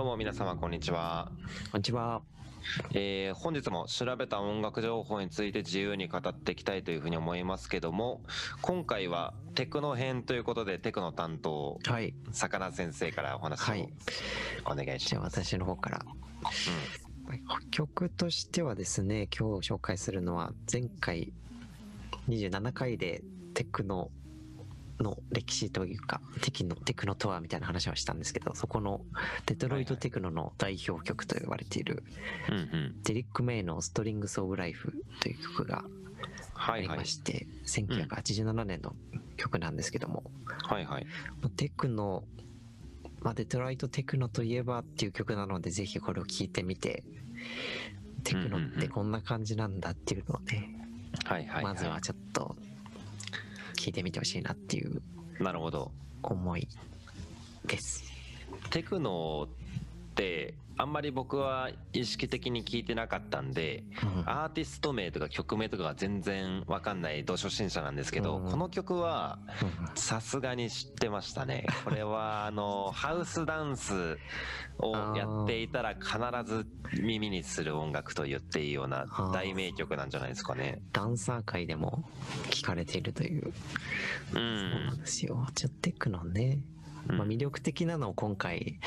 どうも皆様こんにちは。こんにちは。えー本日も調べた音楽情報について自由に語っていきたいというふうに思いますけども、今回はテクノ編ということでテクノ担当、はい。魚先生からお話をはいお願いしじゃあます。私の方から。曲としてはですね、今日紹介するのは前回27回でテクノの歴史というか、テクノ、テクノとはみたいな話をしたんですけど、そこのデトロイトテクノの代表曲と呼ばれている。デリック・メイのストリングス・オブ・ライフという曲がありはいはいま。して、1987年の曲なんですけども、はいはい。テクノ、まあ、デトロイトテクノといえばっていう曲なので、ぜひこれを聴いてみて、テクノってこんな感じなんだっていうのをね、はいはい、まずはちょっと聞いてみてほしいなっていうなるほど。思いです。テクノってあんまり僕は意識的に聞いてなかったんで、うんアーティスト名とか曲名とかが全然わかんないど初心者なんですけど、うんこの曲はうんさすがに知ってましたね。これは あのハウスダンスをやっていたら必ず耳にする音楽と言っていいような大名曲なんじゃないですかね。ダンサー界でも聴かれているという、うそうなんん。ですよ。ちょっとテクノね、うんまあ、魅力的なのを今回、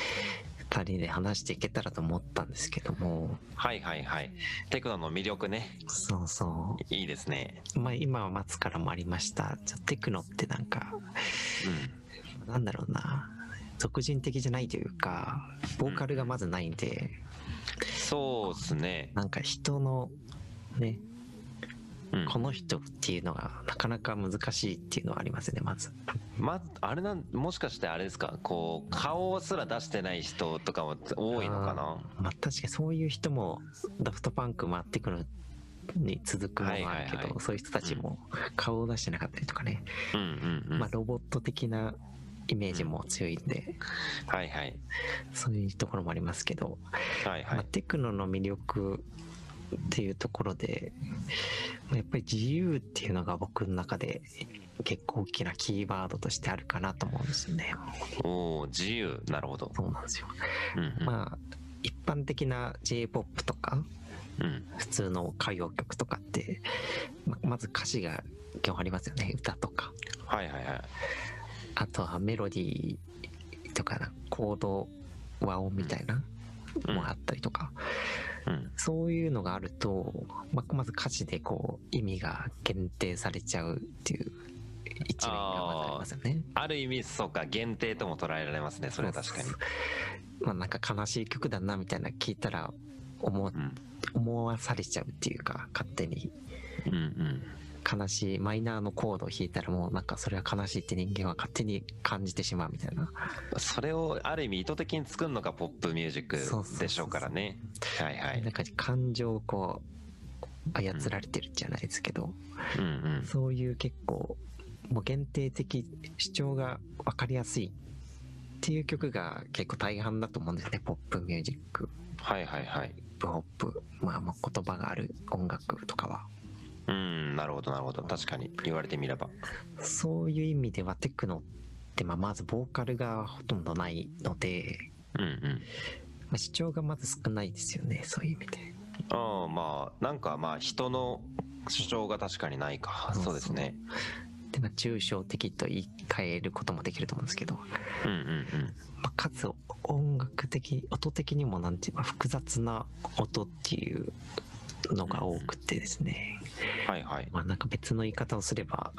二人で話していけたらと思ったんですけども、はいはいはい。テクノの魅力ね。そうそう。いいですね。まあ今は松からもありました。ちょテクノってなんか、なんだろうな、俗人的じゃないというか、ボーカルがまずないんで、そうですね。なんか人の、ね、うんこの人っていうのがなかなか難しいっていうのはありますね、まず。ま、あれなん、もしかしてあれですか？こう、顔すら出してない人とかも多いのかな？まあ確かにそういう人も、ダフトパンク回ってくるに続くのもあるけはいはいはど、そういう人たちも顔を出してなかったりとかね、うんうんうん。まあロボット的なイメージも強いんで、はいはい。そういうところもありますけど、まあ、はい。はい。テクノの魅力っていうところで、まあやっぱり自由っていうのが僕の中で結構大きなキーワードとしてあるかなと思うんですよね。おお自由。なるほど。そうなんですよ。うんうん。まあ、一般的な J-POP とか、うん。普通の歌謡曲とかって、ままず歌詞が基本ありますよね。歌とか。はいはいはい。あとはメロディーとかな、コード、和音みたいなうんのがあったりとか、うん。そういうのがあると、ままず歌詞でこう意味が限定されちゃうっていう一面がまずありますよね。ある意味、そうか、限定とも捉えられますね。それは確かにまあなんか悲しい曲だなみたいな聞いたら思うん。思わされちゃうっていうか勝手にうんうん。悲しいマイナーのコードを弾いたらもうなんかそれは悲しいって人間は勝手に感じてしまうみたいなそれをある意味意図的に作るのがポップミュージックでしょうからね。はいはいなん。か感情をこう操られてるじゃないですけど、うんうん。そういう結構もう限定的主張が分かりやすいっていう曲が結構大半だと思うんですねポップミュージックはいはいはい。ヒップホップまあまあ言葉がある音楽とかはうん、なるほどなるほど。確かに言われてみれば。そういう意味ではテクノってまあまずボーカルがほとんどないので、うんうん。まあ、主張がまず少ないですよねそういう意味でああまあなんかまあ人の主張が確かにないかそうですねでまあ抽象的と言い換えることもできると思うんですけど、うんうんうんまあ、かつ音楽的音的にもなんていうか複雑な音っていうのが多くてですね、はいはい。まあなんか別の言い方をすれば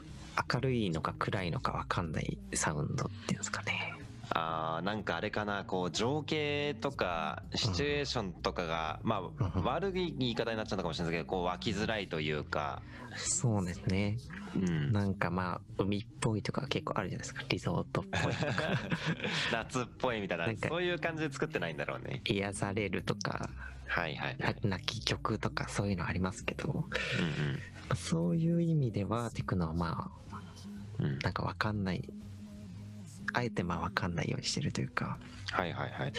明るいのか暗いのか分かんないサウンドっていうんですかね。あーなんかあれかなこう情景とかシチュエーションとかが、まあうん。悪い言い方になっちゃうのかもしれないですけどこう湧きづらいというか。そうですね。うん。なんかまあ海っぽいとか結構あるじゃないですか。リゾートっぽいとか。夏っぽいみたいなそういう感じで作ってないんだろうね。癒されるとかはいはいはい。泣き曲とかそういうのありますけど。うんそういう意味ではテクノはまあうん。うんなんか分かんない。あえてまあ分かんないようにしてるというか。はいはいはい。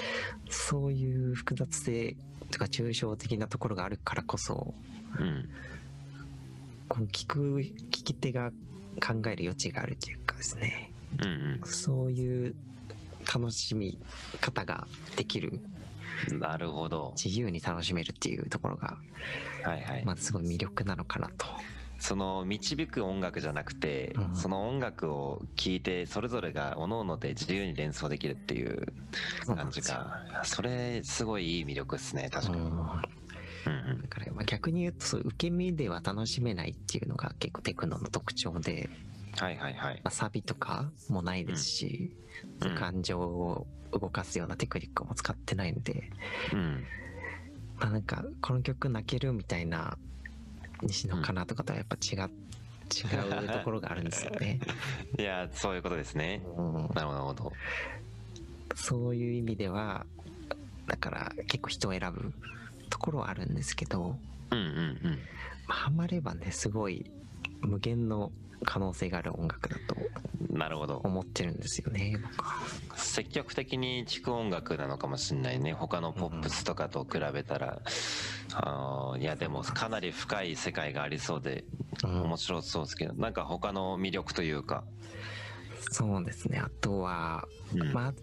そういう複雑性とか抽象的なところがあるからこそうんこの聞く聞き手が考える余地があるというかですね。うんうん。そういう楽しみ方ができるなるほど。自由に楽しめるっていうところが、はいはい、まあ、すごい魅力なのかなと。その導く音楽じゃなくて、うん。その音楽を聴いてそれぞれが各々で自由に連想できるっていう感じか。それすごいいい魅力ですね確かに、うんだからまあ逆に言うと受け身では楽しめないっていうのが結構テクノの特徴で、はいはいはい。まあ、サビとかもないですし、うん。感情を動かすようなテクニックも使ってないので、うん。まあ、なんかこの曲泣けるみたいな西野カナとかとはやっぱ違う、違うところがあるんですよね。いやそういうことですね。うん。なるほど。そういう意味ではだから結構人を選ぶところはあるんですけど、うんうんうん。まあ、ハマればねすごい無限の可能性がある音楽だとなるほど。思ってるんですよね。積極的に聴く音楽なのかもしれないね。他のポップスとかと比べたら、あーいやでもかなり深い世界がありそうでうん。面白そうですけど。なんか他の魅力というか、そうですね。あとは、うん。まあ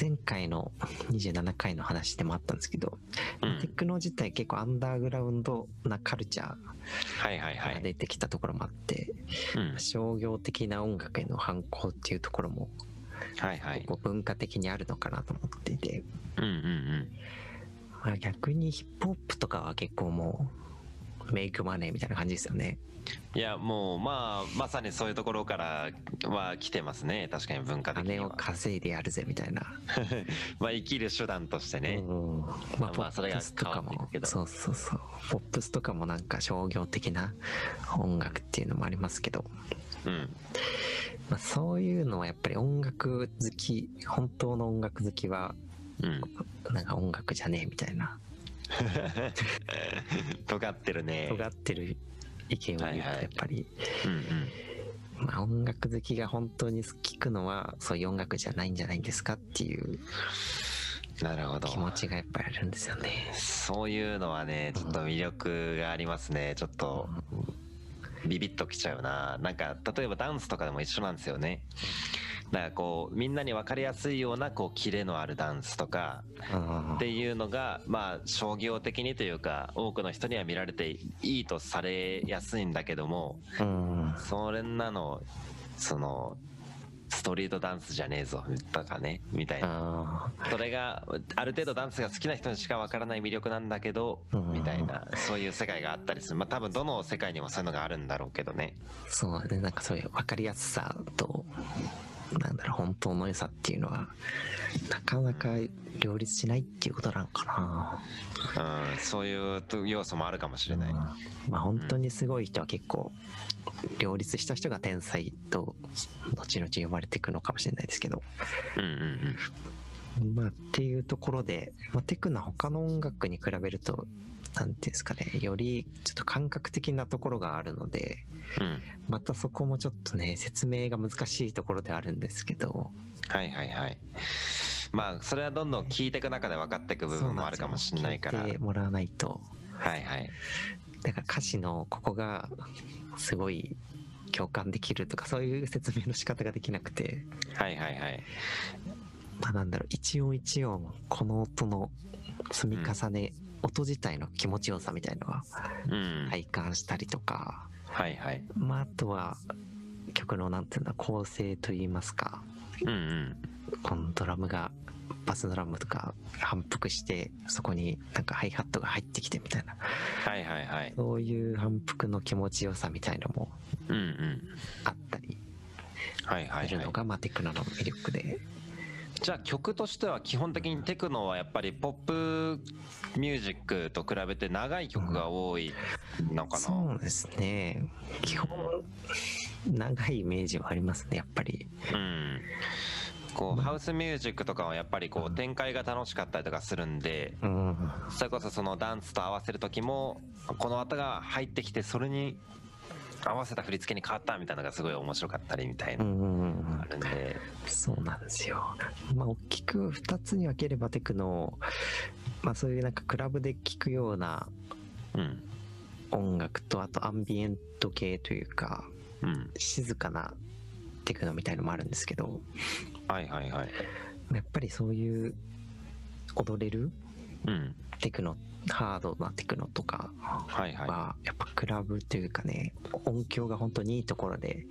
前回の27回の話でもあったんですけど、うん。テクノ自体結構アンダーグラウンドなカルチャーが出てきたところもあって、うん、商業的な音楽への反抗っていうところもはいはい。こう文化的にあるのかなと思っていて、うんうんうん。まあ、逆にヒップホップとかは結構もうメイクマネーみたいな感じですよね。いやもうまあまさにそういうところからは来てますね。確かに文化的に金をは稼いでやるぜみたいな。まあ生きる手段としてね、うん。まあ、ポまあそれがップスとかも。変わってそうそうそう。ポップスとかもなんか商業的な音楽っていうのもありますけど、うん。まあ、そういうのはやっぱり音楽好き、本当の音楽好きは、うん。なんか音楽じゃねえみたいな、尖ってるね。尖ってる意見を言うとはい。はいやっぱり、うんうん。まあ音楽好きが本当に聞くのはそういう音楽じゃないんじゃないんですかっていう。なるほど。気持ちがやっぱりあるんですよね。そういうのはねちょっと魅力がありますね。ちょっとビビッときちゃうな。なんか例えばダンスとかでも一緒なんですよね。だからこうみんなに分かりやすいようなこうキレのあるダンスとかうんっていうのがまあ商業的にというか多くの人には見られていいとされやすいんだけどもうん。それなのそのストリートダンスじゃねえぞとかねみたいな。あそれがある程度ダンスが好きな人にしかわからない魅力なんだけどうん。みたいなそういう世界があったりする。まあ多分どの世界にもそういうのがあるんだろうけどね。ーそうねなんかそういう分かりやすさとなんだろう本当の良さっていうのはなかなか両立しないっていうことなのかうんそういう要素もあるかもしれな、ない。うん。まあ本当にすごい人は結構両立した人が天才と後々呼ばれていくのかもしれないですけど。うんうんまあっていうところで、まあ、テクノは他の音楽に比べるとなんていうんですかねよりちょっと感覚的なところがあるのでうん。うんまたそこもちょっとね説明が難しいところではあるんですけど。はいはいはい。まあそれはどんどん聞いていく中で分かっていく部分もあるかもしれないから。聞いてもらわないと。はいはい。だから歌詞のここがすごい共感できるとかそういう説明の仕方ができなくて。はいはいはい。まあなんだろう一音一音この音の積み重ね、音自体の気持ちよさみたいのはうん。体感したりとか、はいはい。まああとは曲のなんていうんだ構成といいますか。うんうん。このドラムがバスドラムとか反復してそこになんかハイハットが入ってきてみたいな。はいはいはい。そういう反復の気持ちよさみたいのもうんうん。あったりするのが、まあテクノの魅力でじゃあ曲としては基本的にテクノはやっぱりポップミュージックと比べて長い曲が多いのかな、そうですね。基本長いイメージはありますねやっぱり。うん。こうハウスミュージックとかはやっぱりこううん展開が楽しかったりとかするんでうん。それこそそのダンスと合わせる時もこの音が入ってきてそれに合わせた振り付けに変わったみたいなのがすごい面白かったりみたいうなあるんでそうなんですよ。まあ大きく2つに分ければテクノまあそういうなんかクラブで聴くようなうん。音楽とあとアンビエント系というかうん静かなテクノみたいのもあるんですけど。はいはいはい。やっぱりそういう踊れるうん。テクノハードなテクノとかはやっぱクラブというかね音響が本当にいいところで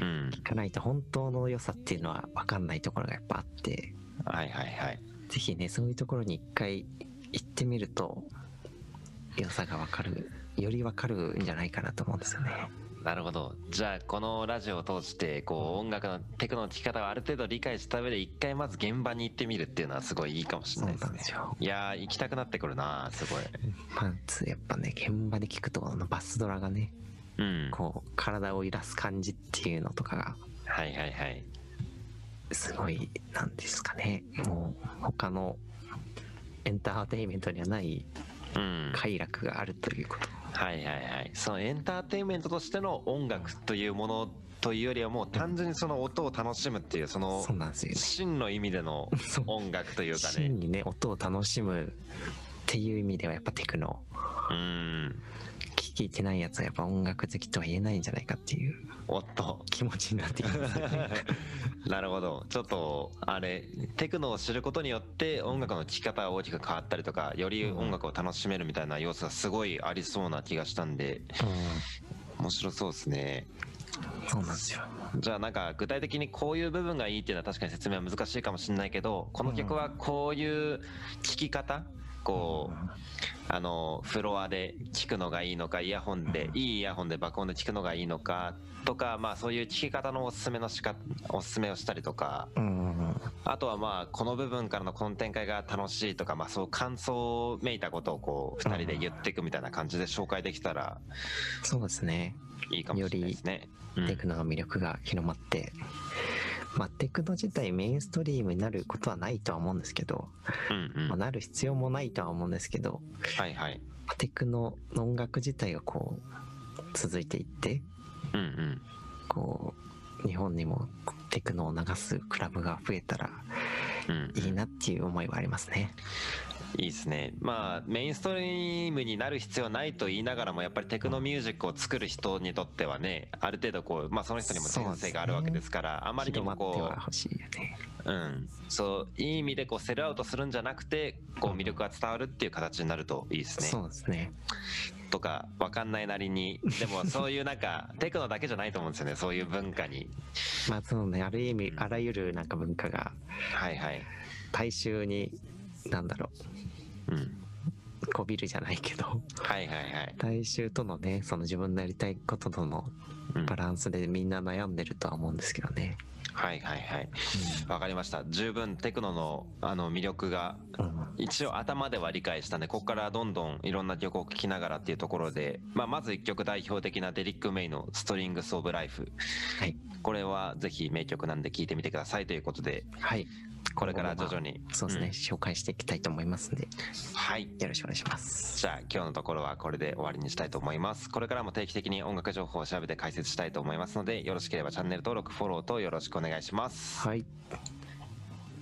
うん。聴かないと本当の良さっていうのは分かんないところがやっぱあってはいはいはい。ぜひねそういうところに一回行ってみると良さが分かるより分かるんじゃないかなと思うんですよね。なるほど。じゃあこのラジオを通してこう音楽のテクノの聴き方をある程度理解した上で一回まず現場に行ってみるっていうのはすごいいいかもしれないですね。いやー行きたくなってくるなすごい。まずやっぱね現場で聞くとあのバスドラがねうん。こう体を揺らす感じっていうのとかがはいはいはい。すごいなんですかね。もう他のエンターテインメントにはないうん。快楽があるということ。はいはいはい。そのエンターテインメントとしての音楽というものというよりはもう単純にその音を楽しむっていうその。真の意味での音楽というかね。真にね音を楽しむっていう意味ではやっぱテクノ。うん聞いてないやつはやっぱ音楽好きとは言えないんじゃないかっていう。おっと。気持ちになってきます。よね。なるほど。ちょっとあれテクノを知ることによって音楽の聴き方が大きく変わったりとかより音楽を楽しめるみたいな要素がすごいありそうな気がしたんで面白そうですね。うん、そうなんですよ。じゃあなんか具体的にこういう部分がいいっていうのは確かに説明は難しいかもしれないけどこの曲はこういう聴き方こうあのフロアで聴くのがいいのかイヤホンでうんいいイヤホンで爆音で聴くのがいいのかとかまあそういう聴き方のおすすめのしかおすすめをしたりとかうん、あとはまあこの部分からのこの展開が楽しいとかまあそう感想めいたことをこう2人で言っていくみたいな感じで紹介できたらそうですね。いいかもしれないですね。うんテクノの魅力が広まって、まあ、テクノ自体メインストリームになることはないとは思うんですけど、うんうんまあ、なる必要もないとは思うんですけど、はいはい。まあテクノの音楽自体がこう続いていってうんうんこう日本にもテクノを流すクラブが増えたらうんいいなっていう思いはありますね。いいですね。まあメインストリームになる必要ないと言いながらもやっぱりテクノミュージックを作る人にとってはねある程度こうまあその人にも先生があるわけですからあまりにもこ。ううんそういい意味でこうセルアウトするんじゃなくてこう魅力が伝わるっていう形になるといいですね。そうですね。とかわかんないなりにでもそういうなんか テクノだけじゃないと思うんですよねそういう文化に。まあそうね、ある意味、あらゆるなんか文化がはいはい。大衆に、なんだろうん。う、こびるじゃないけど、はいはいはい。大衆とのね、その自分のやりたいこととのうんバランスでみんな悩んでるとは思うんですけどね。はいはいはい。わかりました。十分テクノのあの魅力がうん。一応頭では理解したんでここからどんどんいろんな曲を聴きながらっていうところで、まあ、まず1曲代表的なデリック・メイの「ストリングス・オブ・ライフはい。」これはぜひ名曲なんで聴いてみてくださいということではい。これから徐々にそうですね、ん紹介していきたいと思いますんで、はいよろしくお願いします。じゃあ今日のところはこれで終わりにしたいと思いますこれからも定期的に音楽情報を調べて解説したいと思いますのでよろしければチャンネル登録フォローとよろしくお願いしますはい。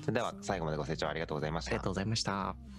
それでは最後までご清聴ありがとうございましたありがとうございました。